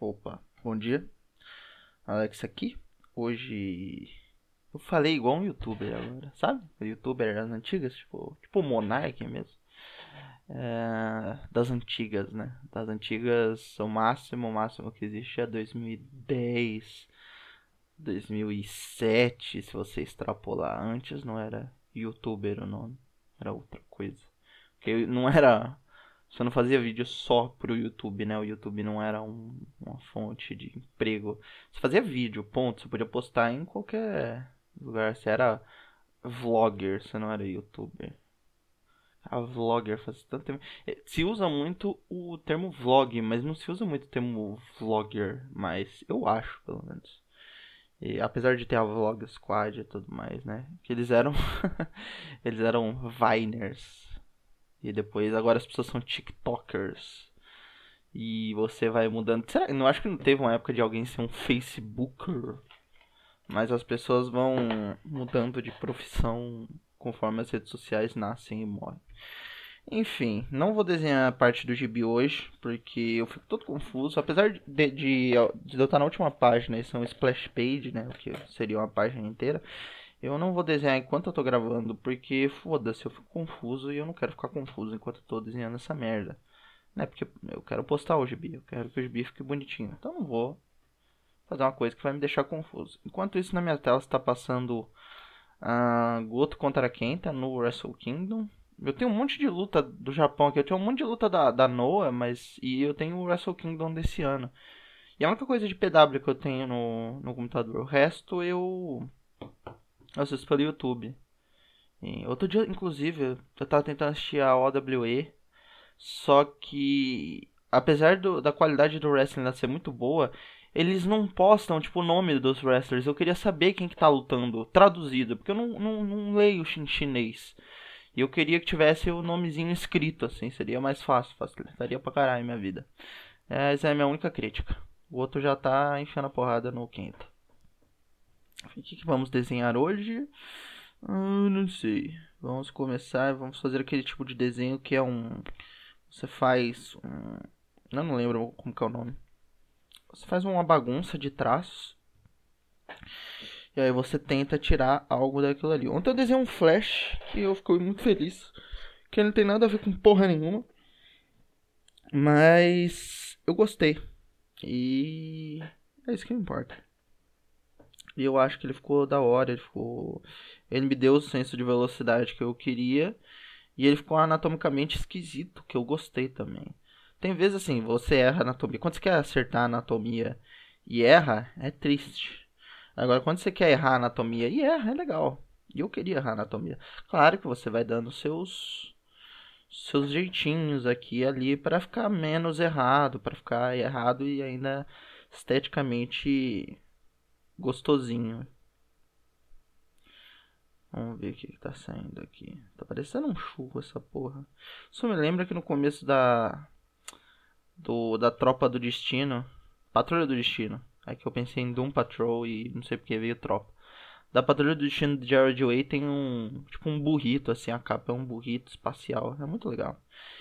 Opa, bom dia. Alex aqui. Hoje eu falei igual um youtuber agora, sabe? Youtuber das antigas, tipo, tipo Monark mesmo. É, das antigas, né? Das antigas, o máximo, o máximo que existe é 2010, 2007, se você extrapolar. Antes não era youtuber o nome, era outra coisa. Porque não era você não fazia vídeo só pro YouTube, né? O YouTube não era um, uma fonte de emprego. Você fazia vídeo, ponto. Você podia postar em qualquer lugar. Você era vlogger, você não era youtuber. A vlogger faz tanto tempo. É, se usa muito o termo vlog, mas não se usa muito o termo vlogger mais. Eu acho, pelo menos. E, apesar de ter a Vlog Squad e tudo mais, né? Que eles eram. eles eram Viners. E depois agora as pessoas são TikTokers. E você vai mudando. Será? Não acho que não teve uma época de alguém ser um Facebooker. Mas as pessoas vão mudando de profissão conforme as redes sociais nascem e morrem. Enfim, não vou desenhar a parte do gibi hoje, porque eu fico todo confuso. Apesar de, de, de eu estar na última página, isso é um splash page, né? O que seria uma página inteira. Eu não vou desenhar enquanto eu tô gravando, porque foda-se, eu fico confuso e eu não quero ficar confuso enquanto eu tô desenhando essa merda. Né? Porque eu quero postar o gibi, eu quero que o gibi fique bonitinho. Então não vou fazer uma coisa que vai me deixar confuso. Enquanto isso, na minha tela está passando uh, Goto contra Kenta no Wrestle Kingdom. Eu tenho um monte de luta do Japão aqui. Eu tenho um monte de luta da, da Noah, mas. E eu tenho o Wrestle Kingdom desse ano. E a única coisa de PW que eu tenho no, no computador. O resto eu eu assisto pelo YouTube. E outro dia, inclusive, eu tava tentando assistir a OWE. Só que, apesar do, da qualidade do wrestling ser muito boa, eles não postam, tipo, o nome dos wrestlers. Eu queria saber quem que tá lutando, traduzido, porque eu não, não, não leio em chinês. E eu queria que tivesse o nomezinho escrito, assim, seria mais fácil, facilitaria pra caralho minha vida. Essa é a minha única crítica. O outro já tá enfiando a porrada no quinto. O que, que vamos desenhar hoje? Ah, não sei. Vamos começar, vamos fazer aquele tipo de desenho que é um. Você faz um. Eu não lembro como que é o nome. Você faz uma bagunça de traços. E aí você tenta tirar algo daquilo ali. Ontem eu desenhei um flash que eu fiquei muito feliz. Que não tem nada a ver com porra nenhuma. Mas eu gostei. E é isso que importa. E eu acho que ele ficou da hora, ele ficou. Ele me deu o senso de velocidade que eu queria. E ele ficou anatomicamente esquisito, que eu gostei também. Tem vezes assim, você erra anatomia. Quando você quer acertar anatomia e erra, é triste. Agora, quando você quer errar anatomia e erra, é legal. E eu queria errar anatomia. Claro que você vai dando seus seus jeitinhos aqui e ali para ficar menos errado, para ficar errado e ainda esteticamente gostosinho. Vamos ver o que, que tá saindo aqui. Tá parecendo um churro essa porra. Isso me lembra que no começo da. Do, da Tropa do Destino. Patrulha do Destino. Aí que eu pensei em Doom Patrol e não sei porque veio Tropa. Da Patrulha do Destino de Jared Way tem um. Tipo um burrito, assim. A capa é um burrito espacial. É muito legal.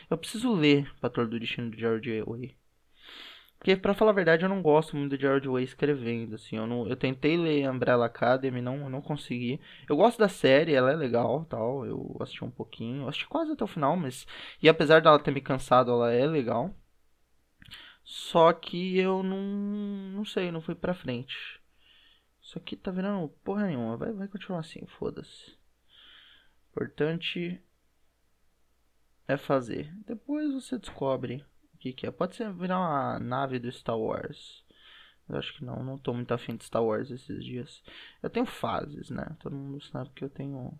Eu preciso ler Patrulha do Destino de Jared Way. Porque, pra falar a verdade, eu não gosto muito de George Way escrevendo, assim. Eu, não, eu tentei ler Umbrella Academy, não, não consegui. Eu gosto da série, ela é legal, tal. Eu assisti um pouquinho, eu assisti quase até o final, mas... E apesar dela ter me cansado, ela é legal. Só que eu não... Não sei, não fui pra frente. Isso aqui tá virando porra nenhuma. Vai, vai continuar assim, foda-se. Importante é fazer. Depois você descobre o que, que é? Pode ser virar uma nave do Star Wars. Eu acho que não, não tô muito afim de Star Wars esses dias. Eu tenho fases, né? Todo mundo sabe que eu tenho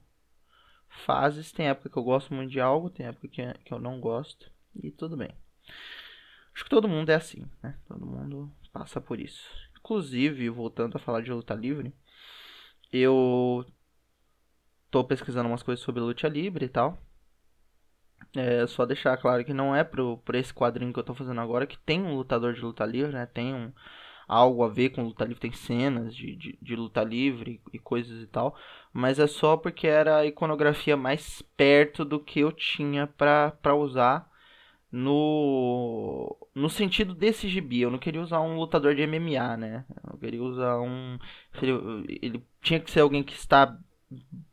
fases. Tem época que eu gosto muito de algo, tem época que, que eu não gosto. E tudo bem. Acho que todo mundo é assim, né? Todo mundo passa por isso. Inclusive, voltando a falar de luta livre, eu tô pesquisando umas coisas sobre luta livre e tal. É só deixar claro que não é pro, por esse quadrinho que eu tô fazendo agora que tem um lutador de luta livre, né? Tem um, algo a ver com luta livre, tem cenas de, de, de luta livre e coisas e tal. Mas é só porque era a iconografia mais perto do que eu tinha pra, pra usar no no sentido desse gibi, eu não queria usar um lutador de MMA, né? Eu queria usar um ele, ele tinha que ser alguém que está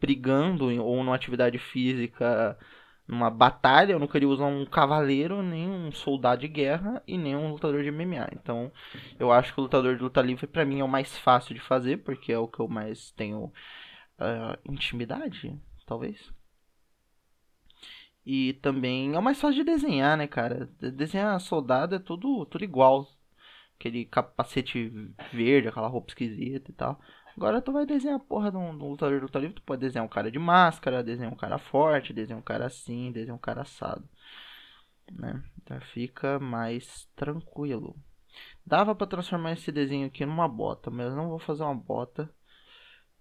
brigando ou numa atividade física, numa batalha, eu não queria usar um cavaleiro, nem um soldado de guerra e nem um lutador de MMA. Então, eu acho que o lutador de luta livre para mim é o mais fácil de fazer, porque é o que eu mais tenho uh, intimidade, talvez. E também é o mais fácil de desenhar, né, cara? Desenhar soldado é tudo, tudo igual. Aquele capacete verde, aquela roupa esquisita e tal. Agora tu vai desenhar a porra de um, de um lutador de luta livre, tu pode desenhar um cara de máscara, desenhar um cara forte, desenhar um cara assim, desenhar um cara assado. Né? Então fica mais tranquilo. Dava para transformar esse desenho aqui numa bota, mas eu não vou fazer uma bota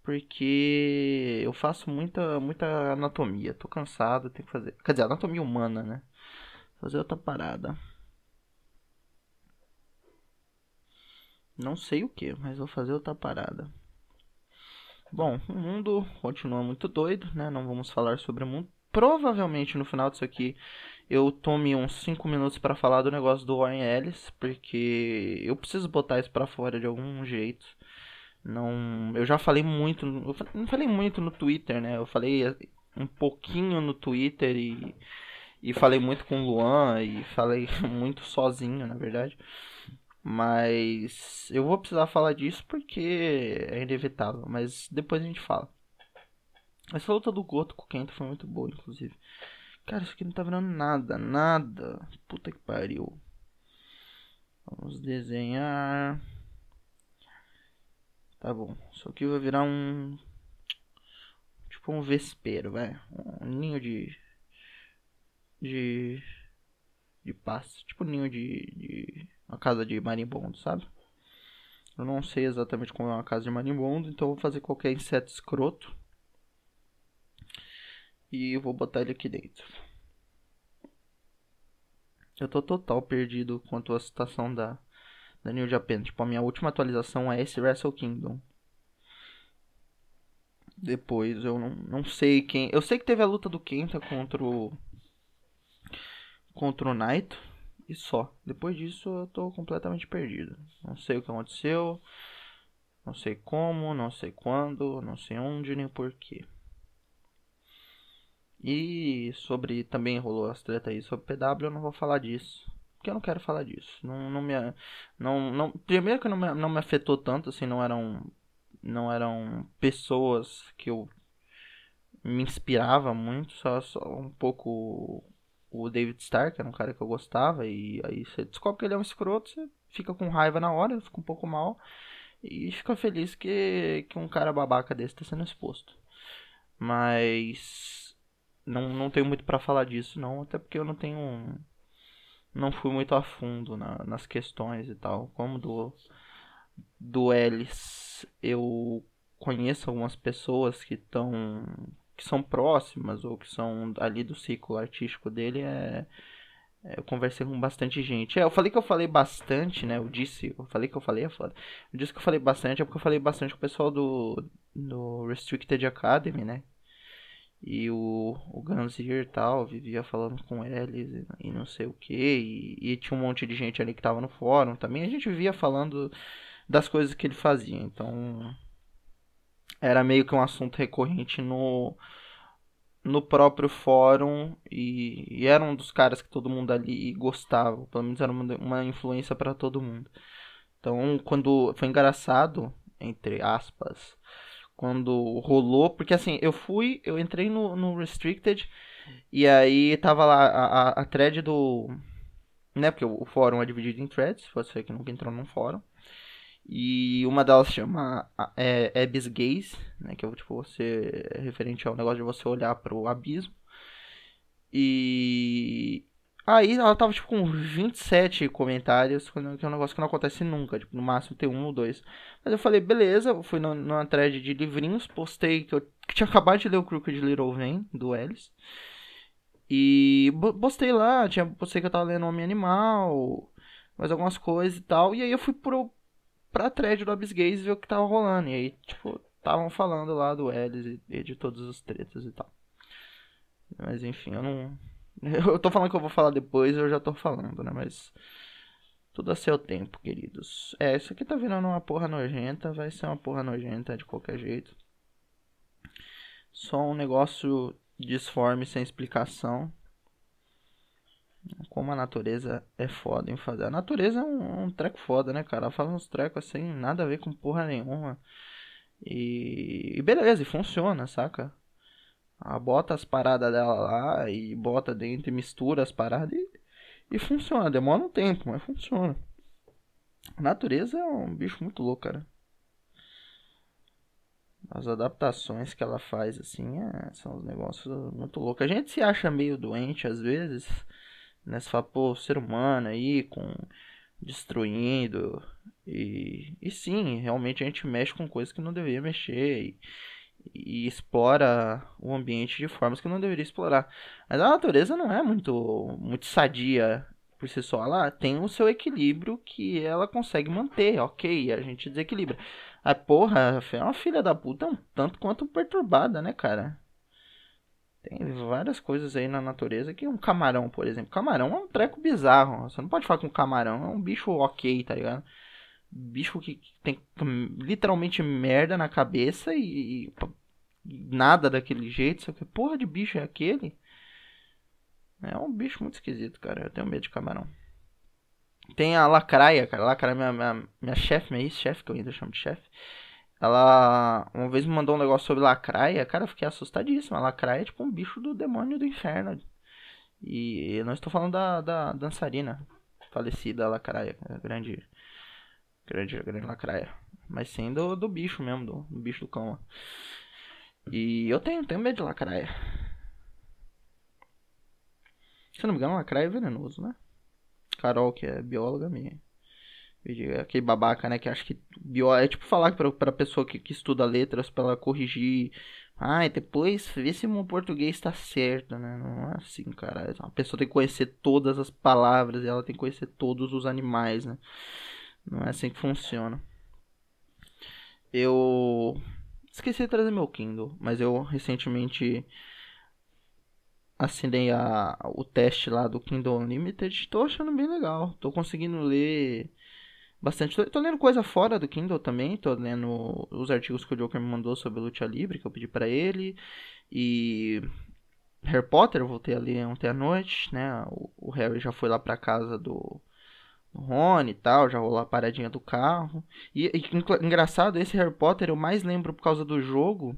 porque eu faço muita muita anatomia. Tô cansado, tenho que fazer. Quer dizer, anatomia humana, né? Fazer outra parada. Não sei o que, mas vou fazer outra parada. Bom, o mundo continua muito doido, né? Não vamos falar sobre o mundo. Provavelmente no final disso aqui eu tome uns 5 minutos para falar do negócio do Warren Ellis, porque eu preciso botar isso para fora de algum jeito. Não, eu já falei muito, eu não falei muito no Twitter, né? Eu falei um pouquinho no Twitter e, e falei muito com o Luan e falei muito sozinho, na verdade. Mas eu vou precisar falar disso porque é inevitável. Mas depois a gente fala. Essa luta do Goto com o Kenta foi muito boa, inclusive. Cara, isso aqui não tá virando nada, nada. Puta que pariu. Vamos desenhar. Tá bom. Isso aqui vai virar um. Tipo um vespeiro, vai. Um ninho de. De. De passo. Tipo um ninho de, de uma casa de marimbondo, sabe? Eu não sei exatamente como é uma casa de marimbondo, então eu vou fazer qualquer inseto escroto. E vou botar ele aqui dentro. Eu tô total perdido quanto à situação da, da New Japan. Tipo, a minha última atualização é esse Wrestle Kingdom. Depois eu não, não sei quem. Eu sei que teve a luta do Kenta contra o. Contra o Naito e só. Depois disso eu tô completamente perdido. Não sei o que aconteceu, não sei como, não sei quando, não sei onde nem porquê. E sobre também rolou as treta aí sobre PW, eu não vou falar disso. Porque eu não quero falar disso. Não, não me não, não primeiro que não me, não me afetou tanto assim, não eram não eram pessoas que eu me inspirava muito, só, só um pouco o David Stark, era um cara que eu gostava, e aí você descobre que ele é um escroto, você fica com raiva na hora, fica um pouco mal, e fica feliz que, que um cara babaca desse tá sendo exposto. Mas não, não tenho muito para falar disso, não, até porque eu não tenho. Não fui muito a fundo na, nas questões e tal. Como do, do Ellis, eu conheço algumas pessoas que estão que são próximas ou que são ali do ciclo artístico dele é, é, eu conversei com bastante gente. É, eu falei que eu falei bastante, né? Eu disse, eu falei que eu falei, é foda. Eu disse que eu falei bastante, é porque eu falei bastante com o pessoal do, do Restricted Academy, né? E o, o Ganzir e tal, vivia falando com eles e, e não sei o que. E, tinha um monte de gente ali que tava no fórum também. A gente vivia falando das coisas que ele fazia. Então, era meio que um assunto recorrente no, no próprio fórum e, e era um dos caras que todo mundo ali gostava, pelo menos era uma, uma influência para todo mundo. Então, quando foi engraçado, entre aspas, quando rolou, porque assim, eu fui, eu entrei no, no Restricted e aí tava lá a, a, a thread do. Né, porque o, o fórum é dividido em threads, você que nunca entrou num fórum. E uma delas chama é, Abyss Gaze, né? Que é tipo, você, é referente ao negócio de você olhar pro abismo. E aí ela tava tipo com 27 comentários, que é um negócio que não acontece nunca, tipo, no máximo tem um ou dois. Mas eu falei, beleza, fui no, numa thread de livrinhos, postei que eu que tinha acabado de ler o Crooked Little Vane, do Ellis. E postei lá, tinha, postei que eu tava lendo Homem Animal, mais algumas coisas e tal. E aí eu fui pro, pra thread do Gaze ver o que tava rolando. E aí, tipo, estavam falando lá do Ellis e, de todos os tretas e tal. Mas enfim, eu não, Eu tô falando que eu vou falar depois, eu já tô falando, né? Mas. Tudo a seu tempo, queridos. É, isso aqui tá virando uma porra nojenta. Vai ser uma porra nojenta de qualquer jeito. Só um negócio disforme sem explicação. Como a natureza é foda em fazer. A natureza é um, um treco foda, né, cara? Ela faz uns trecos assim, nada a ver com porra nenhuma. E, e beleza, e funciona, saca? Ela bota as paradas dela lá e bota dentro e mistura as paradas e, e funciona. Demora um tempo, mas funciona. A natureza é um bicho muito louco, cara. As adaptações que ela faz, assim, é, são uns negócios muito loucos. A gente se acha meio doente às vezes, né? Você fala, pô, ser humano aí, com destruindo. E, e sim, realmente a gente mexe com coisas que não deveria mexer. E, e explora o ambiente de formas que não deveria explorar. Mas a natureza não é muito, muito sadia por si só. Ela tem o seu equilíbrio que ela consegue manter, ok, a gente desequilibra. A porra, é uma filha da puta um tanto quanto perturbada, né, cara? Tem várias coisas aí na natureza que um camarão, por exemplo. Camarão é um treco bizarro. Você não pode falar com um camarão, é um bicho ok, tá ligado? Bicho que tem literalmente merda na cabeça e, e nada daquele jeito. Só que porra de bicho é aquele? É um bicho muito esquisito, cara. Eu tenho medo de camarão. Tem a lacraia, cara. Lacraia, minha, minha, minha chefe, minha ex-chefe, que eu ainda chamo de chefe. Ela uma vez me mandou um negócio sobre lacraia. Cara, eu fiquei assustadíssimo. A lacraia é tipo um bicho do demônio do inferno. E eu não estou falando da, da dançarina falecida, lacraia. A grande, grande, grande lacraia. Mas sim do, do bicho mesmo, do, do bicho do cão. E eu tenho, tenho medo de lacraia. Se não me engano, lacraia é venenoso, né? Carol, que é bióloga, me, Aquele babaca, né? Que acha que é tipo falar pra, pra pessoa que, que estuda letras pra ela corrigir. Ah, e depois vê se o português tá certo, né? Não é assim, cara. A pessoa tem que conhecer todas as palavras e ela tem que conhecer todos os animais, né? Não é assim que funciona. Eu esqueci de trazer meu Kindle, mas eu recentemente assinei a, o teste lá do Kindle Unlimited. Tô achando bem legal. Tô conseguindo ler bastante. Tô, tô, lendo coisa fora do Kindle também. Tô lendo os artigos que o Joker me mandou sobre Luta Livre, que eu pedi para ele. E Harry Potter, eu voltei a ler ontem à noite, né? O, o Harry já foi lá pra casa do, do Rony e tal, já rolou a paradinha do carro. E, e engraçado, esse Harry Potter eu mais lembro por causa do jogo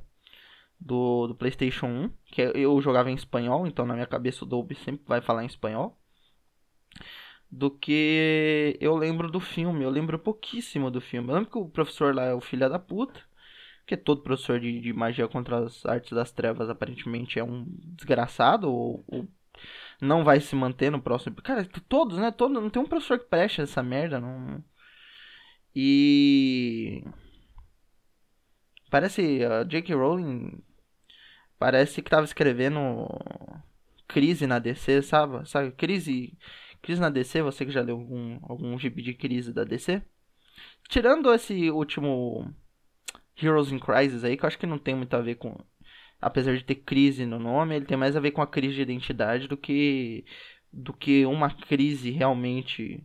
do, do PlayStation 1, que eu jogava em espanhol, então na minha cabeça o Dolby sempre vai falar em espanhol do que eu lembro do filme. Eu lembro pouquíssimo do filme. Eu lembro que o professor lá é o filho da puta. Que todo professor de, de magia contra as artes das trevas aparentemente é um desgraçado ou, ou não vai se manter no próximo. Cara, todos, né? Todo, não tem um professor que preste essa merda. Não... E. Parece. A J.K. Rowling. Parece que tava escrevendo. Crise na DC, sabe? Sabe? Crise Crise na DC, você que já leu algum, algum gibi de crise da DC? Tirando esse último Heroes in Crisis aí, que eu acho que não tem muito a ver com. Apesar de ter crise no nome, ele tem mais a ver com a crise de identidade do que. do que uma crise realmente.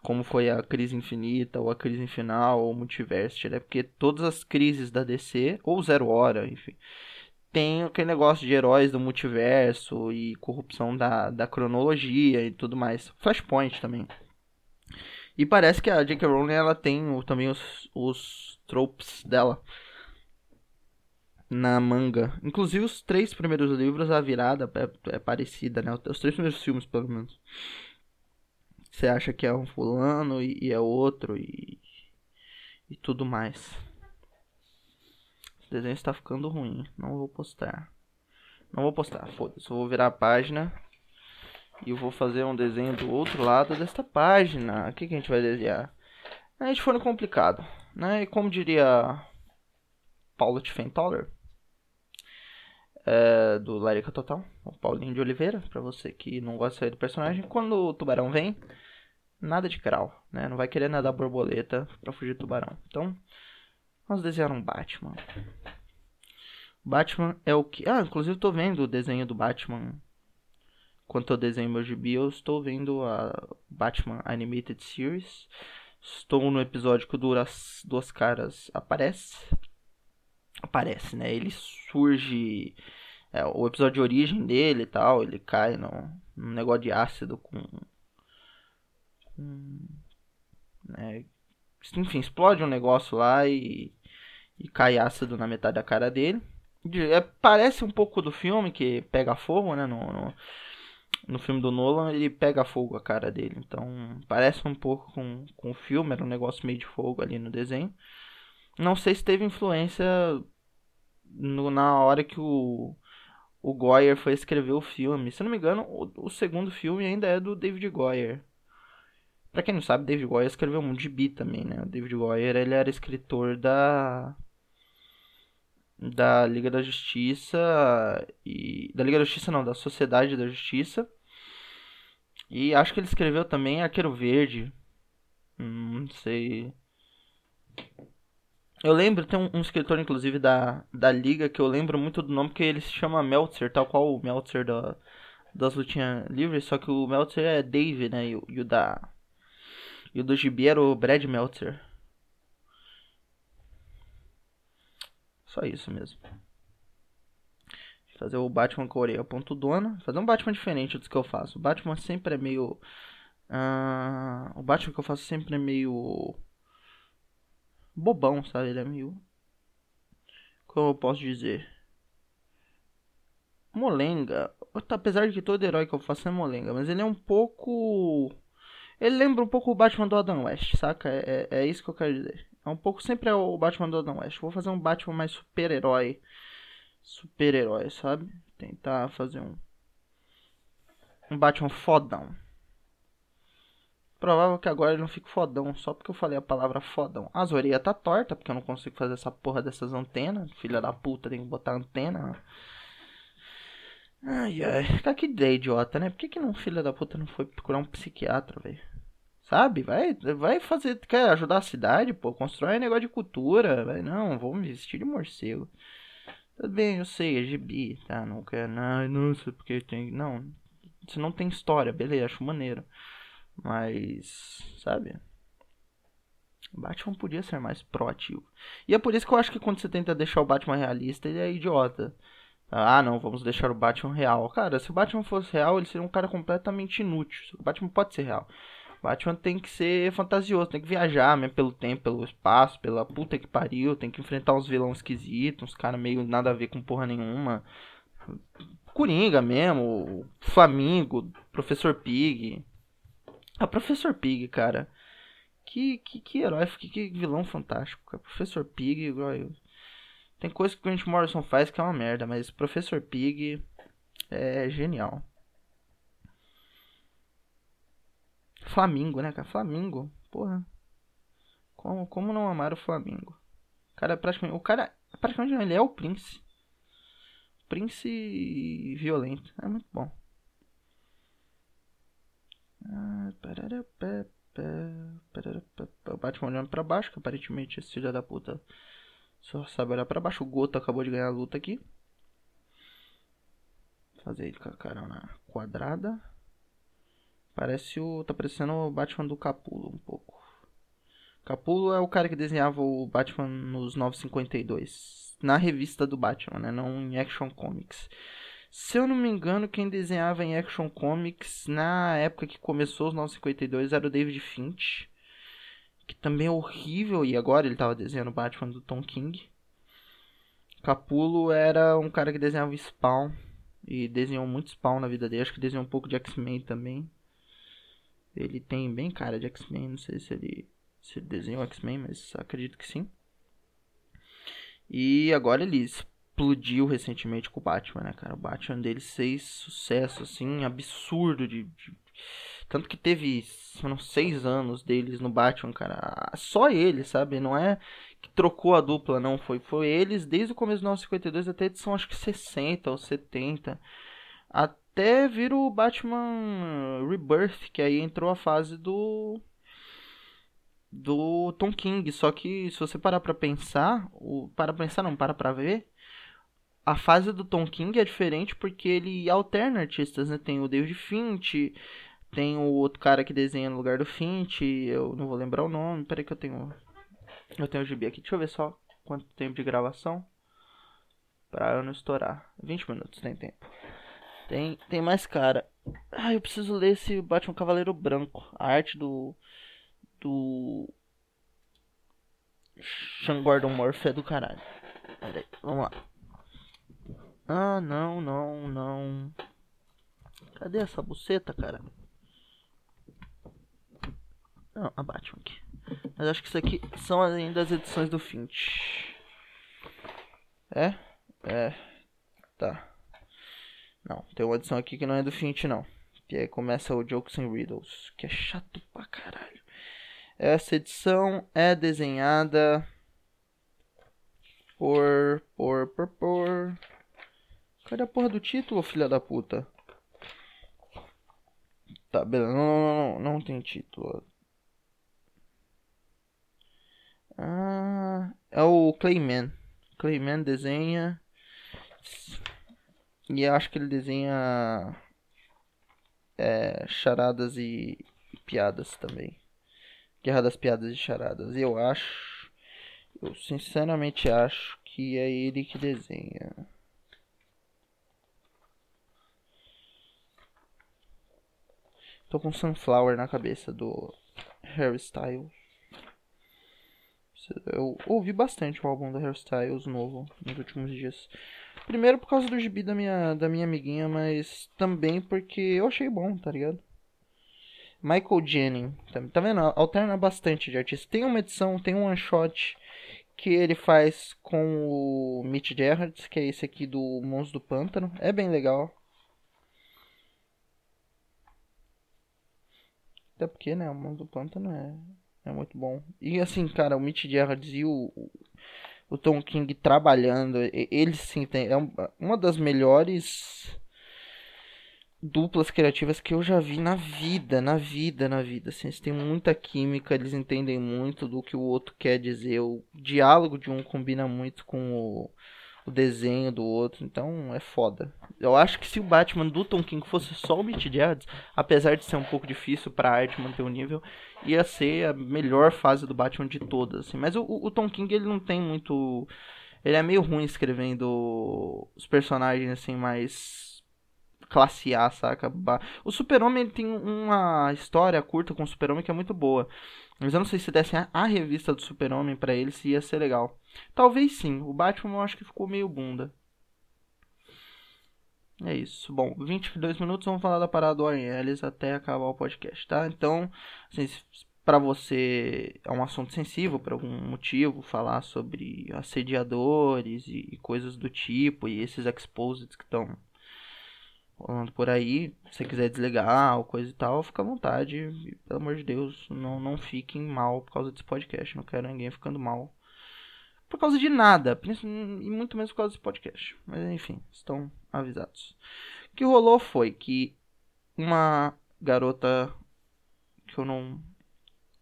Como foi a crise infinita, ou a crise final, ou o multiverso, né? Porque todas as crises da DC, ou Zero Hora, enfim tem aquele negócio de heróis do multiverso e corrupção da, da cronologia e tudo mais. Flashpoint também. E parece que a J.K. Rowling ela tem também os, os tropes dela na manga. Inclusive os três primeiros livros, a virada é, é parecida, né? Os três primeiros filmes, pelo menos. Você acha que é um fulano e, e é outro e, e tudo mais desenho está ficando ruim. Não vou postar. Não vou postar, foda-se. Eu vou virar a página. E eu vou fazer um desenho do outro lado desta página. O que, que a gente vai desenhar? A gente foi no complicado. Né? E como diria Paulo Tiffenthaler, é, do Larica Total, o Paulinho de Oliveira, para você que não gosta do personagem, quando o tubarão vem, nada de crawl, né? Não vai querer nadar borboleta para fugir do tubarão. Então, Vamos desenhar um Batman. Batman é o que. Ah, inclusive tô vendo o desenho do Batman enquanto eu desenho meu gibi, eu estou vendo a Batman Animated Series. Estou no episódio que o Duras Duas Caras aparece. Aparece, né? Ele surge. É, o episódio de origem dele e tal. Ele cai num, num negócio de ácido com. com né? Enfim, explode um negócio lá e. E cai ácido na metade da cara dele. É, parece um pouco do filme que pega fogo, né? No, no, no, filme do Nolan, ele pega fogo a cara dele. Então, parece um pouco com, com o filme, era um negócio meio de fogo ali no desenho. Não sei se teve influência no, na hora que o, o Goyer foi escrever o filme. Se não me engano, o, o segundo filme ainda é do David Goyer. Pra quem não sabe, David Goyer escreveu um gibi também, né? O David Goyer, ele era escritor da da Liga da Justiça e da Liga da Justiça não, da Sociedade da Justiça. E acho que ele escreveu também Arqueiro Verde. Hum, não sei. Eu lembro, tem um, um, escritor inclusive da, da Liga que eu lembro muito do nome porque ele se chama Meltzer, tal qual o Meltzer da, das lutinhas livres, só que o Meltzer é Dave, né? E, e o da. E o do Gibi era o Brad Meltzer. Só isso mesmo. Fazer o Batman com a orelha pontudona. Fazer um Batman diferente dos que eu faço. O Batman sempre é meio. Uh, o Batman que eu faço sempre é meio. Bobão, sabe? Ele é meio. Como eu posso dizer? Molenga. Apesar de que todo herói que eu faço é molenga. Mas ele é um pouco. Ele lembra um pouco o Batman do Adam West, saca? É, é, é isso que eu quero dizer. É um pouco sempre é o Batman do Adam West. Vou fazer um Batman mais super-herói. Super-herói, sabe? Tentar fazer um. Um Batman fodão. Provável que agora ele não fique fodão, só porque eu falei a palavra fodão. As orelhas tá torta, porque eu não consigo fazer essa porra dessas antenas. Filha da puta, tem que botar antena. Ai ai. Cara, que ideia idiota, né? Por que, que não, filha da puta, não foi procurar um psiquiatra, velho? Sabe? Vai, vai fazer. Quer ajudar a cidade, pô? Constrói um negócio de cultura. Vai, não, me vestir de morcego. Tudo bem, eu sei, é gibi, tá? Não quero. Não, nossa, porque tem. Não. Você não tem história, beleza, acho maneiro. Mas. Sabe? Batman podia ser mais proativo. E é por isso que eu acho que quando você tenta deixar o Batman realista, ele é idiota. Ah, não, vamos deixar o Batman real. Cara, se o Batman fosse real, ele seria um cara completamente inútil. O Batman pode ser real. Batman tem que ser fantasioso, tem que viajar mesmo pelo tempo, pelo espaço, pela puta que pariu, tem que enfrentar uns vilões esquisitos, uns caras meio nada a ver com porra nenhuma. Coringa mesmo, Flamingo, Professor Pig. Ah, Professor Pig, cara. Que, que, que herói, que, que vilão fantástico, cara. Professor Pig, igual eu. Tem coisa que o Grant Morrison faz que é uma merda, mas Professor Pig é genial. Flamengo, né, cara? Flamengo. Porra. Como, como não amar o Flamengo? O cara é praticamente. O cara. Praticamente ele é o Prince. Prince violento. É muito bom. Ah, o Batman olhando pra baixo, que aparentemente esse filho da puta só sabe olhar pra baixo. O Goto acabou de ganhar a luta aqui. Fazer ele com a cara na quadrada. Parece o. Tá parecendo o Batman do Capulo um pouco. Capulo é o cara que desenhava o Batman nos 952. Na revista do Batman, né? Não em Action Comics. Se eu não me engano, quem desenhava em Action Comics na época que começou os 952 era o David Finch. Que também é horrível. E agora ele tava desenhando o Batman do Tom King. Capulo era um cara que desenhava Spawn. E desenhou muito Spawn na vida dele. Acho que desenhou um pouco de X-Men também. Ele tem bem cara de X-Men, não sei se ele, se ele desenhou X-Men, mas acredito que sim. E agora ele explodiu recentemente com o Batman, né, cara? O Batman dele fez sucesso, assim, absurdo de, de... Tanto que teve, foram seis anos deles no Batman, cara. Só ele, sabe? Não é que trocou a dupla, não. Foi, foi eles desde o começo do 952 até a edição, acho que 60 ou 70. Até até vir o Batman Rebirth, que aí entrou a fase do do Tom King, só que se você parar para pensar, o para pensar não, para para ver, a fase do Tom King é diferente porque ele alterna artistas, né? Tem o David Finch, tem o outro cara que desenha no lugar do Finch, eu não vou lembrar o nome, peraí que eu tenho. Eu tenho o gibi aqui, deixa eu ver só quanto tempo de gravação. Pra eu não estourar. 20 minutos, tem tempo. Tem, tem mais cara. Ah, eu preciso ler esse Batman Cavaleiro Branco. A arte do. Do. Sean Gordon Murphy é do caralho. Peraí, vamos lá. Ah, não, não, não. Cadê essa buceta, cara? Não, a Batman aqui. Mas acho que isso aqui são ainda as edições do Finch. É? É. Tá. Não, tem uma edição aqui que não é do Finch, não. Que aí começa o Jokes and Riddles. Que é chato pra caralho. Essa edição é desenhada por. por. por. por. Cadê a porra do título, filha da puta? Tá, beleza. Não, não, não, não tem título. Ah, é o Clayman. Clayman desenha. E eu acho que ele desenha. É, charadas e, piadas também. Guerra das Piadas e Charadas. Eu acho. Eu sinceramente acho que é ele que desenha. Tô com Sunflower na cabeça do Harry Styles. Eu ouvi bastante o álbum do Harry Styles novo nos últimos dias. Primeiro por causa do gibi da minha, da minha amiguinha, mas também porque eu achei bom, tá ligado? Michael Jennings, tá, vendo? Alterna bastante de artista. Tem uma edição, tem um one shot que ele faz com o Mitch Gerhardt, que é esse aqui do Monstro do Pântano. É bem legal. Até porque, né, o Monstro do Pântano é é muito bom. E assim, cara, o Mitch Gerrard e o, o Tom King trabalhando, eles sim tem é uma das melhores duplas criativas que eu já vi na vida, na vida, na vida. Assim, eles têm muita química, eles entendem muito do que o outro quer dizer. O diálogo de um combina muito com o o desenho do outro, então é foda. Eu acho que se o Batman do Tom King fosse só o Mitch Gerrard, apesar de ser um pouco difícil pra arte manter o nível, ia ser a melhor fase do Batman de todas, assim. Mas o, o Tom King, ele não tem muito... Ele é meio ruim escrevendo os personagens, assim, mais classe A, saca? O Super-Homem tem uma história curta com o Super-Homem que é muito boa. Mas eu não sei se dessem a, a revista do Super-Homem pra ele, se ia ser legal. Talvez sim. O Batman eu acho que ficou meio bunda. É isso. Bom, 22 minutos, vamos falar da parada do Warren Ellis até acabar o podcast, tá? Então, assim, para você é um assunto sensível por algum motivo, falar sobre assediadores e, e coisas do tipo, e esses exposits que estão rolando por aí. Se você quiser desligar ou coisa e tal, fica à vontade. E, pelo amor de Deus, não, não fiquem mal por causa desse podcast. Não quero ninguém ficando mal por causa de nada. E muito menos por causa desse podcast. Mas enfim, estão avisados. O que rolou foi que uma garota que eu não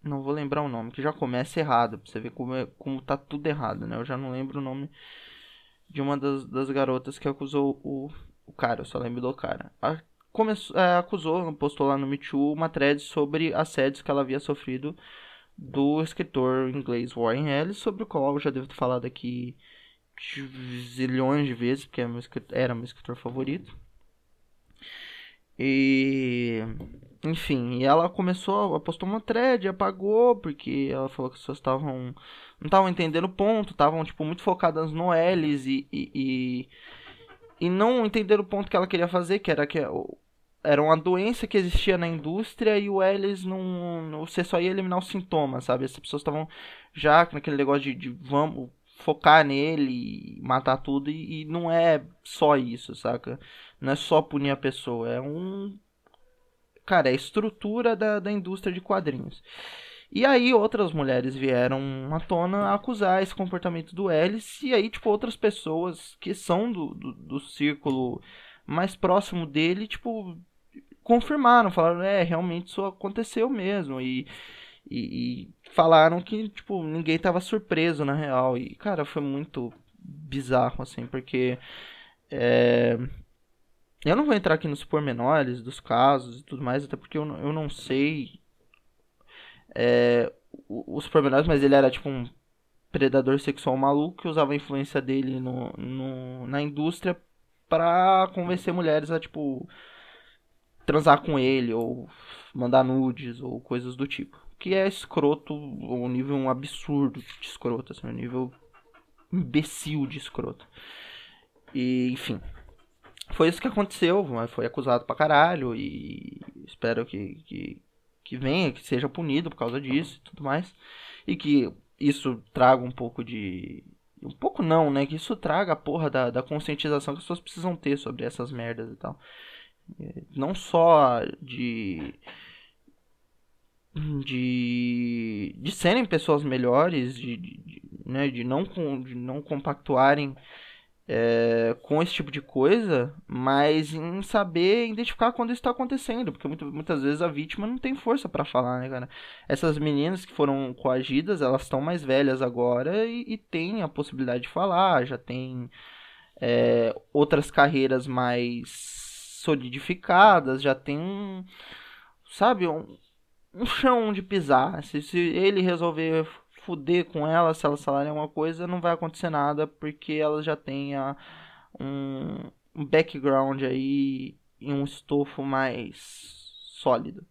não vou lembrar o nome, que já começa errado, pra você ver como, é, como tá tudo errado, né? Eu já não lembro o nome de uma das, das garotas que acusou o, o cara, eu só lembro do cara. A, começou, é, acusou, postou lá no Me Too uma thread sobre assédios que ela havia sofrido do escritor inglês Warren Ellis, sobre o qual eu já devo ter falado aqui zilhões de vezes, porque é meu escritor, era meu escritor favorito. E enfim, e ela começou, postou uma thread, apagou, porque ela falou que as pessoas estavam não estavam entendendo o ponto, estavam tipo muito focadas no Ellis e, e, e e não entenderam o ponto que ela queria fazer, que era que era uma doença que existia na indústria e o Ellis não. Você só ia eliminar os sintomas, sabe? As pessoas estavam já naquele negócio de, de vamos focar nele matar tudo, e, e, não é só isso, saca? Não é só punir a pessoa, é um. Cara, é a estrutura da, da indústria de quadrinhos. E aí outras mulheres vieram à tona acusar esse comportamento do Ellis, e aí, tipo, outras pessoas que são do, do, do círculo mais próximo dele, tipo, confirmaram, falaram, é, realmente isso aconteceu mesmo. E, e, e falaram que, tipo, ninguém tava surpreso na real. E, cara, foi muito bizarro, assim, porque. É... Eu não vou entrar aqui nos pormenores dos casos e tudo mais, até porque eu, eu não sei é, os pormenores, mas ele era tipo um predador sexual maluco que usava a influência dele no, no, na indústria para convencer mulheres a, tipo, transar com ele ou mandar nudes ou coisas do tipo. Que é escroto, um nível um absurdo de escroto, assim, um nível imbecil de escroto. E, enfim. Foi isso que aconteceu, foi acusado pra caralho e espero que, que, que venha, que seja punido por causa disso e tudo mais. E que isso traga um pouco de. Um pouco não, né? Que isso traga a porra da, da conscientização que as pessoas precisam ter sobre essas merdas e tal. Não só de. De, de serem pessoas melhores, de, de, né, de, não, de não compactuarem é, com esse tipo de coisa, mas em saber identificar quando isso está acontecendo, porque muitas, muitas vezes a vítima não tem força para falar, né, cara? Essas meninas que foram coagidas, elas estão mais velhas agora e, e têm a possibilidade de falar, já tem é, outras carreiras mais solidificadas, já tem um, sabe, um, um chão de pisar. Se, se ele resolver fuder com elas, se elas falarem alguma coisa, não vai acontecer nada, porque elas já têm a, um, um background aí e um estofo mais sólido.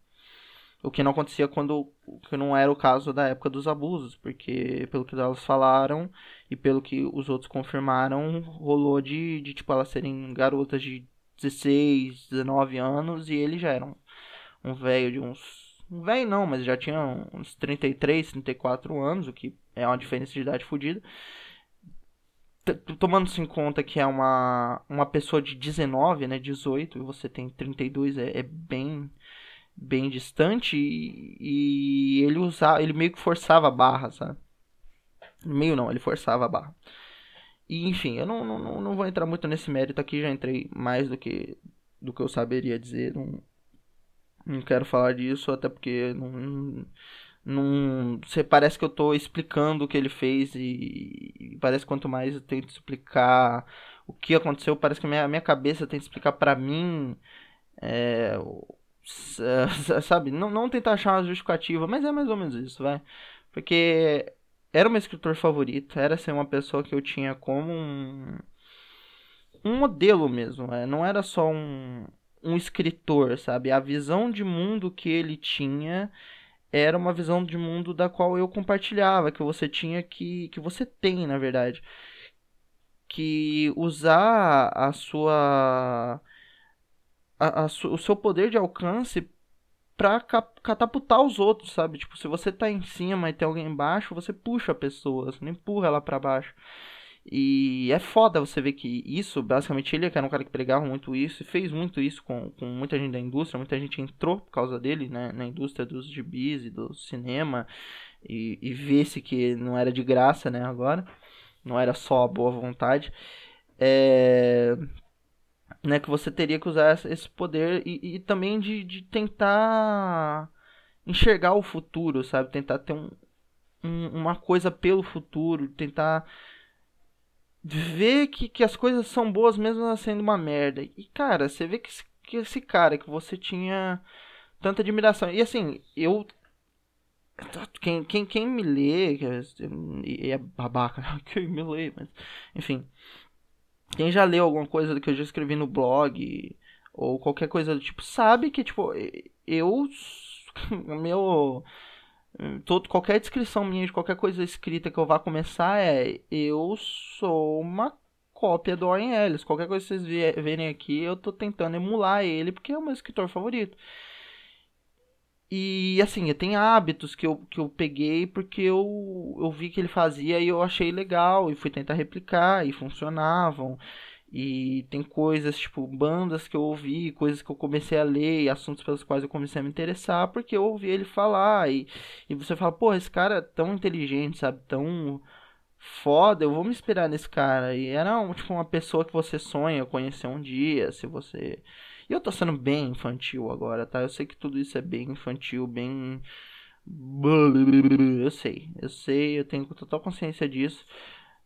O que não acontecia quando que não era o caso da época dos abusos, porque pelo que elas falaram e pelo que os outros confirmaram, rolou de, de tipo elas serem garotas de 16, 19 anos e ele já era um, um velho de uns velho não, mas já tinha uns 33, 34 anos, o que é uma diferença de idade fodida. Tomando-se em conta que é uma, uma pessoa de 19, né, 18, e você tem 32, é, é bem bem distante e, e, ele usava, ele meio que forçava a barra, sabe? Meio não, ele forçava a barra. E enfim, eu não, não, não vou entrar muito nesse mérito aqui, já entrei mais do que do que eu saberia dizer, não, não quero falar disso, até porque não. não você parece que eu estou explicando o que ele fez e, e, parece quanto mais eu tento explicar o que aconteceu, parece que a minha, minha cabeça tem que explicar para mim. É, sabe? Não, não tentar achar uma justificativa, mas é mais ou menos isso, vai. Porque era o meu escritor favorito, era ser uma pessoa que eu tinha como um, um modelo mesmo, é. não era só um, um escritor, sabe? A visão de mundo que ele tinha era uma visão de mundo da qual eu compartilhava, que você tinha que que você tem, na verdade, que usar a sua a, a o seu poder de alcance para catapultar os outros, sabe? Tipo, se você tá em cima e tem alguém embaixo, você puxa a pessoa, você não empurra ela para baixo. E é foda você ver que isso, basicamente, ele era um cara que pregava muito isso e fez muito isso com, com muita gente da indústria. Muita gente entrou por causa dele, né? Na indústria dos gibis e do cinema. E, e vê-se que não era de graça, né? Agora. Não era só a boa vontade. É... Né, que você teria que usar esse poder e, e também de, de tentar enxergar o futuro, sabe? Tentar ter um, um, uma coisa pelo futuro, tentar ver que, que as coisas são boas mesmo sendo uma merda. E, cara, você vê que esse, que esse cara que você tinha tanta admiração. E assim, eu. Quem, quem, quem me lê, é, é babaca, quem me lê, mas. Enfim. Quem já leu alguma coisa do que eu já escrevi no blog, ou qualquer coisa do tipo, sabe que, tipo, eu. Meu todo, qualquer descrição minha de qualquer coisa escrita que eu vá começar é eu sou uma cópia do Warren Ellis. Qualquer coisa que vocês verem aqui, eu tô tentando emular ele porque é o meu escritor favorito. E assim, tem hábitos que eu, que eu peguei porque eu, eu vi que ele fazia e eu achei legal e fui tentar replicar e funcionavam. E tem coisas, tipo, bandas que eu ouvi, coisas que eu comecei a ler, e assuntos pelos quais eu comecei a me interessar, porque eu ouvi ele falar. E, e você fala, pô, esse cara é tão inteligente, sabe? Tão foda, eu vou me inspirar nesse cara. E era, um, tipo, uma pessoa que você sonha conhecer um dia, se você. E eu tô sendo bem infantil agora, tá? Eu sei que tudo isso é bem infantil, bem. Eu sei, eu sei, eu tenho total consciência disso.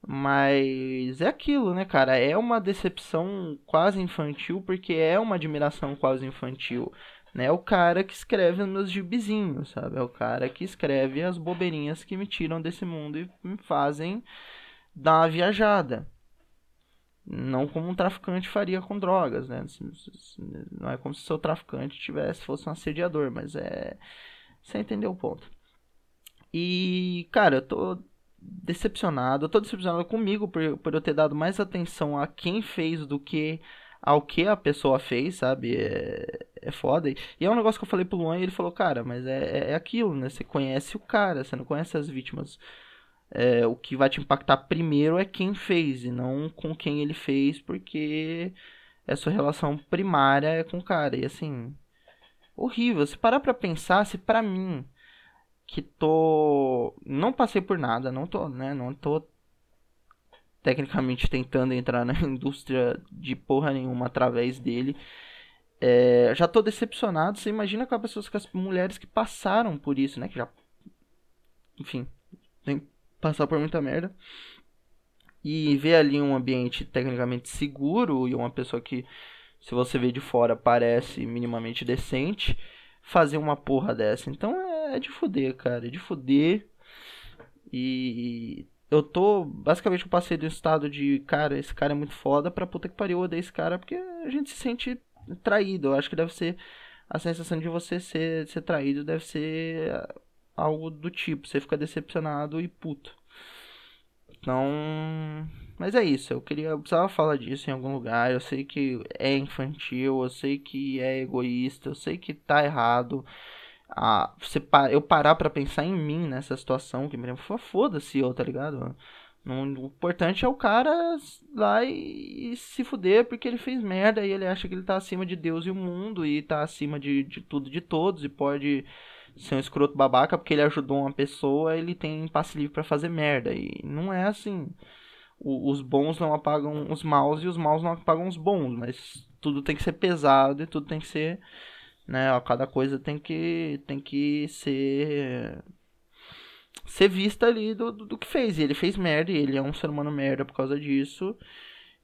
Mas é aquilo, né, cara? É uma decepção quase infantil, porque é uma admiração quase infantil. Né? É o cara que escreve nos gibizinhos, sabe? É o cara que escreve as bobeirinhas que me tiram desse mundo e me fazem dar uma viajada. Não como um traficante faria com drogas, né? Não é como se seu traficante tivesse, fosse um assediador, mas é. Você entendeu o ponto. E, cara, eu tô decepcionado. Eu tô decepcionado comigo por, por eu ter dado mais atenção a quem fez do que ao que a pessoa fez, sabe? É, é foda. E é um negócio que eu falei pro Luan e ele falou, cara, mas é, é, é aquilo, né? Você conhece o cara, você não conhece as vítimas. É, o que vai te impactar primeiro é quem fez e não com quem ele fez, porque é sua relação primária é com o cara. E assim, horrível. Se parar pra pensar, se pra mim que tô. Não passei por nada, não tô, né? Não tô tecnicamente tentando entrar na indústria de porra nenhuma através dele. É, já tô decepcionado. Você imagina com as pessoas, com as mulheres que passaram por isso, né? Que já. Enfim, tem que passar por muita merda. E ver ali um ambiente tecnicamente seguro e uma pessoa que, se você vê de fora, parece minimamente decente, fazer uma porra dessa. Então é é de fuder, cara. É de fuder. E eu tô. Basicamente, eu passei do estado de, cara, esse cara é muito foda pra puta que pariu, eu odeio esse cara, porque a gente se sente traído. Eu acho que deve ser. A sensação de você ser, ser traído deve ser algo do tipo. Você fica decepcionado e puto. Então. Mas é isso. Eu queria. Eu precisava falar disso em algum lugar. Eu sei que é infantil. Eu sei que é egoísta. Eu sei que tá errado a você, eu parar para pensar em mim nessa situação, que me foda-se eu, tá ligado? O importante é o cara lá e, e, se fuder porque ele fez merda e ele acha que ele tá acima de Deus e o mundo e tá acima de, de tudo de todos e pode ser um escroto babaca porque ele ajudou uma pessoa, ele tem passe livre para fazer merda. E não é assim. O, os bons não apagam os maus e os maus não apagam os bons, mas tudo tem que ser pesado e tudo tem que ser né? Cada coisa tem que tem que ser ser vista ali do, do, do, que fez. E ele fez merda e ele é um ser humano merda por causa disso.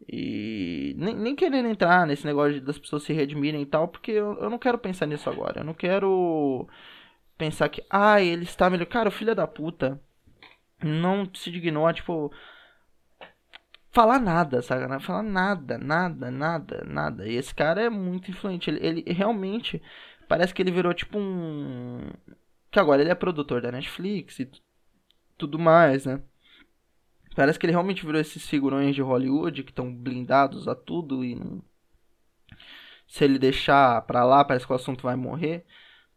E nem, nem querendo entrar nesse negócio das pessoas se redimirem e tal, porque eu, eu não quero pensar nisso agora. Eu não quero pensar que, ah, ele está melhor. Cara, o filho da puta não se dignou, tipo, falar nada, sabe? Não falar nada, nada, nada, nada. E esse cara é muito influente. Ele, ele realmente parece que ele virou tipo um. Que agora ele é produtor da Netflix e tudo mais, né? Parece que ele realmente virou esses figurões de Hollywood que estão blindados a tudo e não... se ele deixar pra lá, parece que o assunto vai morrer.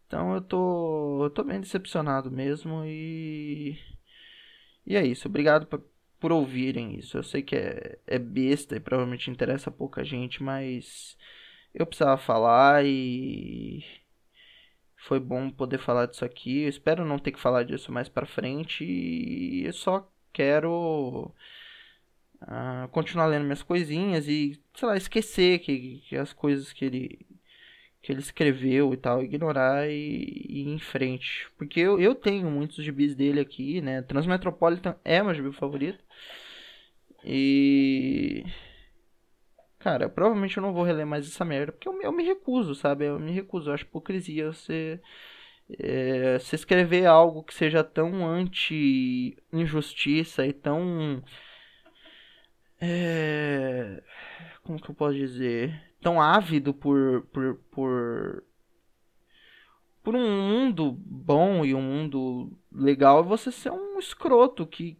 Então eu tô, eu tô bem decepcionado mesmo e e é isso. Obrigado por ouvirem isso. Eu sei que é, é besta e provavelmente interessa pouca gente, mas eu precisava falar e foi bom poder falar disso aqui. Eu espero não ter que falar disso mais pra frente e eu só quero uh, continuar lendo minhas coisinhas e, sei lá, esquecer que, que as coisas que ele que ele escreveu e tal, ignorar e, e ir em frente. Porque eu, eu tenho muitos gibis dele aqui, né? Transmetropolitan é meu gibi favorito. E. Cara, provavelmente eu não vou reler mais essa merda, porque eu, eu me recuso, sabe? Eu me recuso. Eu acho hipocrisia você. É, se escrever algo que seja tão anti-injustiça e tão. É, como que eu posso dizer? Tão ávido por, por, por, por um mundo bom e um mundo legal, você ser um escroto que,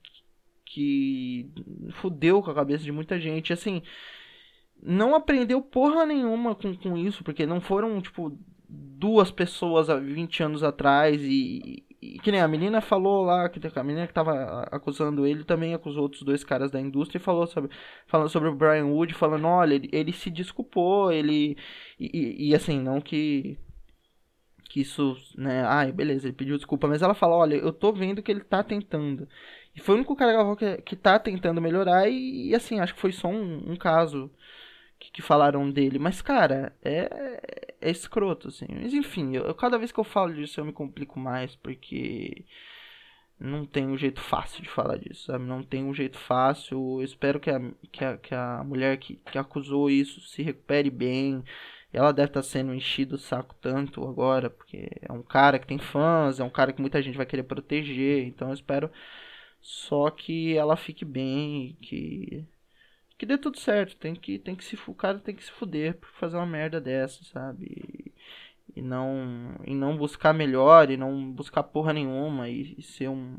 que fudeu com a cabeça de muita gente. Assim, não aprendeu porra nenhuma com, com isso, porque não foram, tipo, duas pessoas há 20 anos atrás e, e que nem a menina falou lá, que a menina que tava acusando ele também acusou outros dois caras da indústria e falou sobre, falando sobre o Brian Wood, falando, olha, ele, ele se desculpou, ele. E, e, assim, não que. Que isso, né? Ai, beleza, ele pediu desculpa, mas ela fala, olha, eu tô vendo que ele tá tentando. E foi o único cara que, que tá tentando melhorar e, e assim, acho que foi só um, um caso que, que, falaram dele. Mas, cara, é, é escroto, assim. Mas, enfim, eu, cada vez que eu falo disso eu me complico mais, porque não tem um jeito fácil de falar disso, sabe? Não tem um jeito fácil. Eu espero que a, que a, que a mulher que, que acusou isso se recupere bem. Ela deve estar tá sendo enchido o saco tanto agora, porque é um cara que tem fãs, é um cara que muita gente vai querer proteger. Então eu espero só que ela fique bem, que que dê tudo certo. Tem que tem que se o cara tem que se fuder por fazer uma merda dessa, sabe? E, e não e não buscar melhor e não buscar porra nenhuma e, e ser um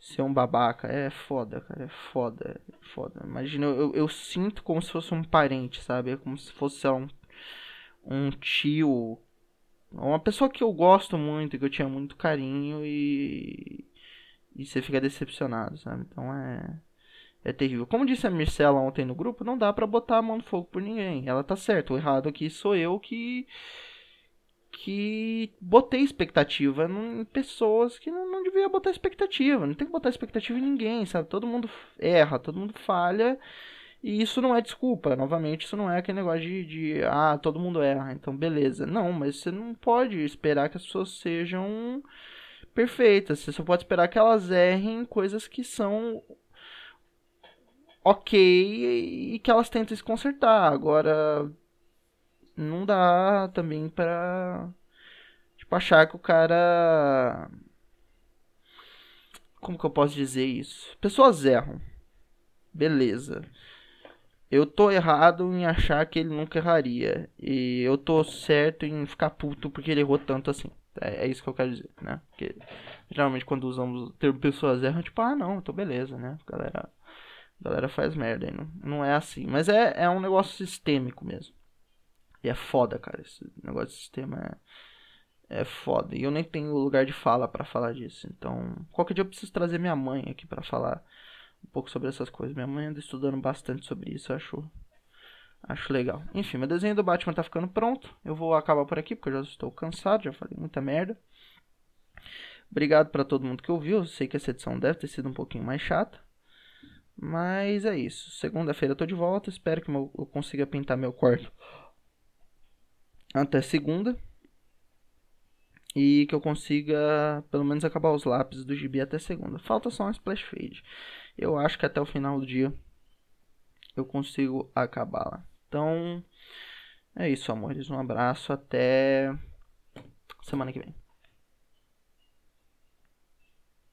ser um babaca. É foda, cara. É foda. É foda. Imagina, eu, eu, eu, sinto como se fosse um parente, sabe? É como se fosse um, um tio. Uma pessoa que eu gosto muito, que eu tinha muito carinho e. E você fica decepcionado, sabe? Então é. É terrível. Como disse a Mircela ontem no grupo, não dá para botar a mão no fogo por ninguém. Ela tá certa. O errado aqui sou eu que. Que botei expectativa em pessoas que não, não devia botar expectativa. Não tem que botar expectativa em ninguém, sabe? Todo mundo erra, todo mundo falha. E isso não é desculpa, novamente, isso não é aquele negócio de, de, ah, todo mundo erra, então beleza. Não, mas você não pode esperar que as pessoas sejam perfeitas. Você só pode esperar que elas errem coisas que são ok e que elas tentem se consertar. Agora, não dá também pra tipo, achar que o cara. Como que eu posso dizer isso? Pessoas erram. Beleza eu tô errado em achar que ele nunca erraria. E eu tô certo em ficar puto porque ele errou tanto assim. É, é isso que eu quero dizer, né? Porque geralmente quando usamos o termo pessoas erram, tipo, ah não, tô beleza, né? Galera, galera faz merda aí. Não, não é assim. Mas é, é um negócio sistêmico mesmo. E é foda, cara. Esse negócio de sistema é, é foda. E eu nem tenho lugar de fala para falar disso. Então, qualquer dia eu preciso trazer minha mãe aqui para falar um pouco sobre essas coisas. Minha mãe anda estudando bastante sobre isso, eu acho, acho legal. Enfim, meu desenho do Batman tá ficando pronto. Eu vou acabar por aqui porque eu já estou cansado, já falei muita merda. Obrigado para todo mundo que ouviu. Eu sei que essa edição deve ter sido um pouquinho mais chata. Mas é isso. Segunda-feira eu tô de volta. Espero que eu consiga pintar meu quarto até segunda. E que eu consiga pelo menos acabar os lápis do gibi até segunda. Falta só um splash fade. Eu acho que até o final do dia eu consigo acabá-la. Então, é isso, amores. Um abraço. Até semana que vem.